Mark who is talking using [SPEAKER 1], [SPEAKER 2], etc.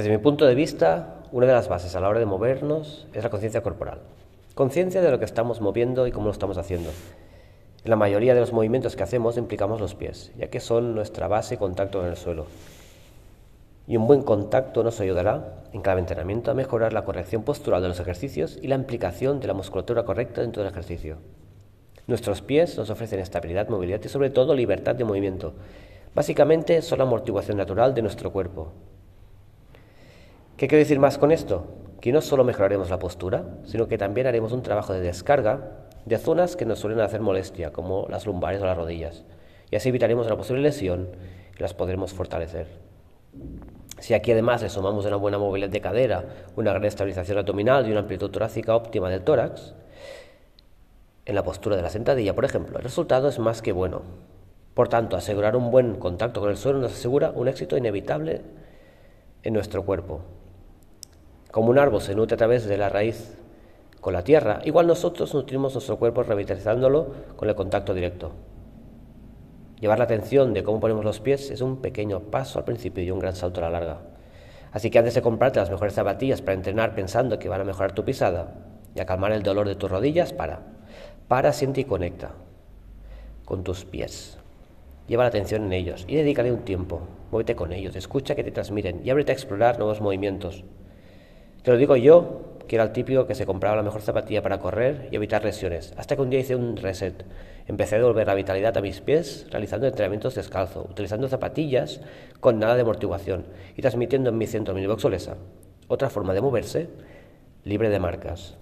[SPEAKER 1] Desde mi punto de vista, una de las bases a la hora de movernos es la conciencia corporal. Conciencia de lo que estamos moviendo y cómo lo estamos haciendo. En la mayoría de los movimientos que hacemos implicamos los pies, ya que son nuestra base y contacto con el suelo. Y un buen contacto nos ayudará en cada entrenamiento a mejorar la corrección postural de los ejercicios y la implicación de la musculatura correcta dentro del ejercicio. Nuestros pies nos ofrecen estabilidad, movilidad y sobre todo libertad de movimiento. Básicamente son la amortiguación natural de nuestro cuerpo, ¿Qué quiero decir más con esto? Que no solo mejoraremos la postura, sino que también haremos un trabajo de descarga de zonas que nos suelen hacer molestia, como las lumbares o las rodillas, y así evitaremos una posible lesión y las podremos fortalecer. Si aquí además le sumamos una buena movilidad de cadera, una gran estabilización abdominal y una amplitud torácica óptima del tórax, en la postura de la sentadilla, por ejemplo, el resultado es más que bueno. Por tanto, asegurar un buen contacto con el suelo nos asegura un éxito inevitable en nuestro cuerpo. Como un árbol se nutre a través de la raíz con la tierra, igual nosotros nutrimos nuestro cuerpo revitalizándolo con el contacto directo. Llevar la atención de cómo ponemos los pies es un pequeño paso al principio y un gran salto a la larga. Así que antes de comprarte las mejores zapatillas para entrenar pensando que van a mejorar tu pisada y a calmar el dolor de tus rodillas, para. Para, siente y conecta con tus pies. Lleva la atención en ellos y dedícale un tiempo. Muévete con ellos, escucha que te transmiten y ábrete a explorar nuevos movimientos. Te lo digo yo, que era el típico que se compraba la mejor zapatilla para correr y evitar lesiones, hasta que un día hice un reset. Empecé a devolver la vitalidad a mis pies realizando entrenamientos descalzo, utilizando zapatillas con nada de amortiguación y transmitiendo en mi centro mini Olesa otra forma de moverse libre de marcas.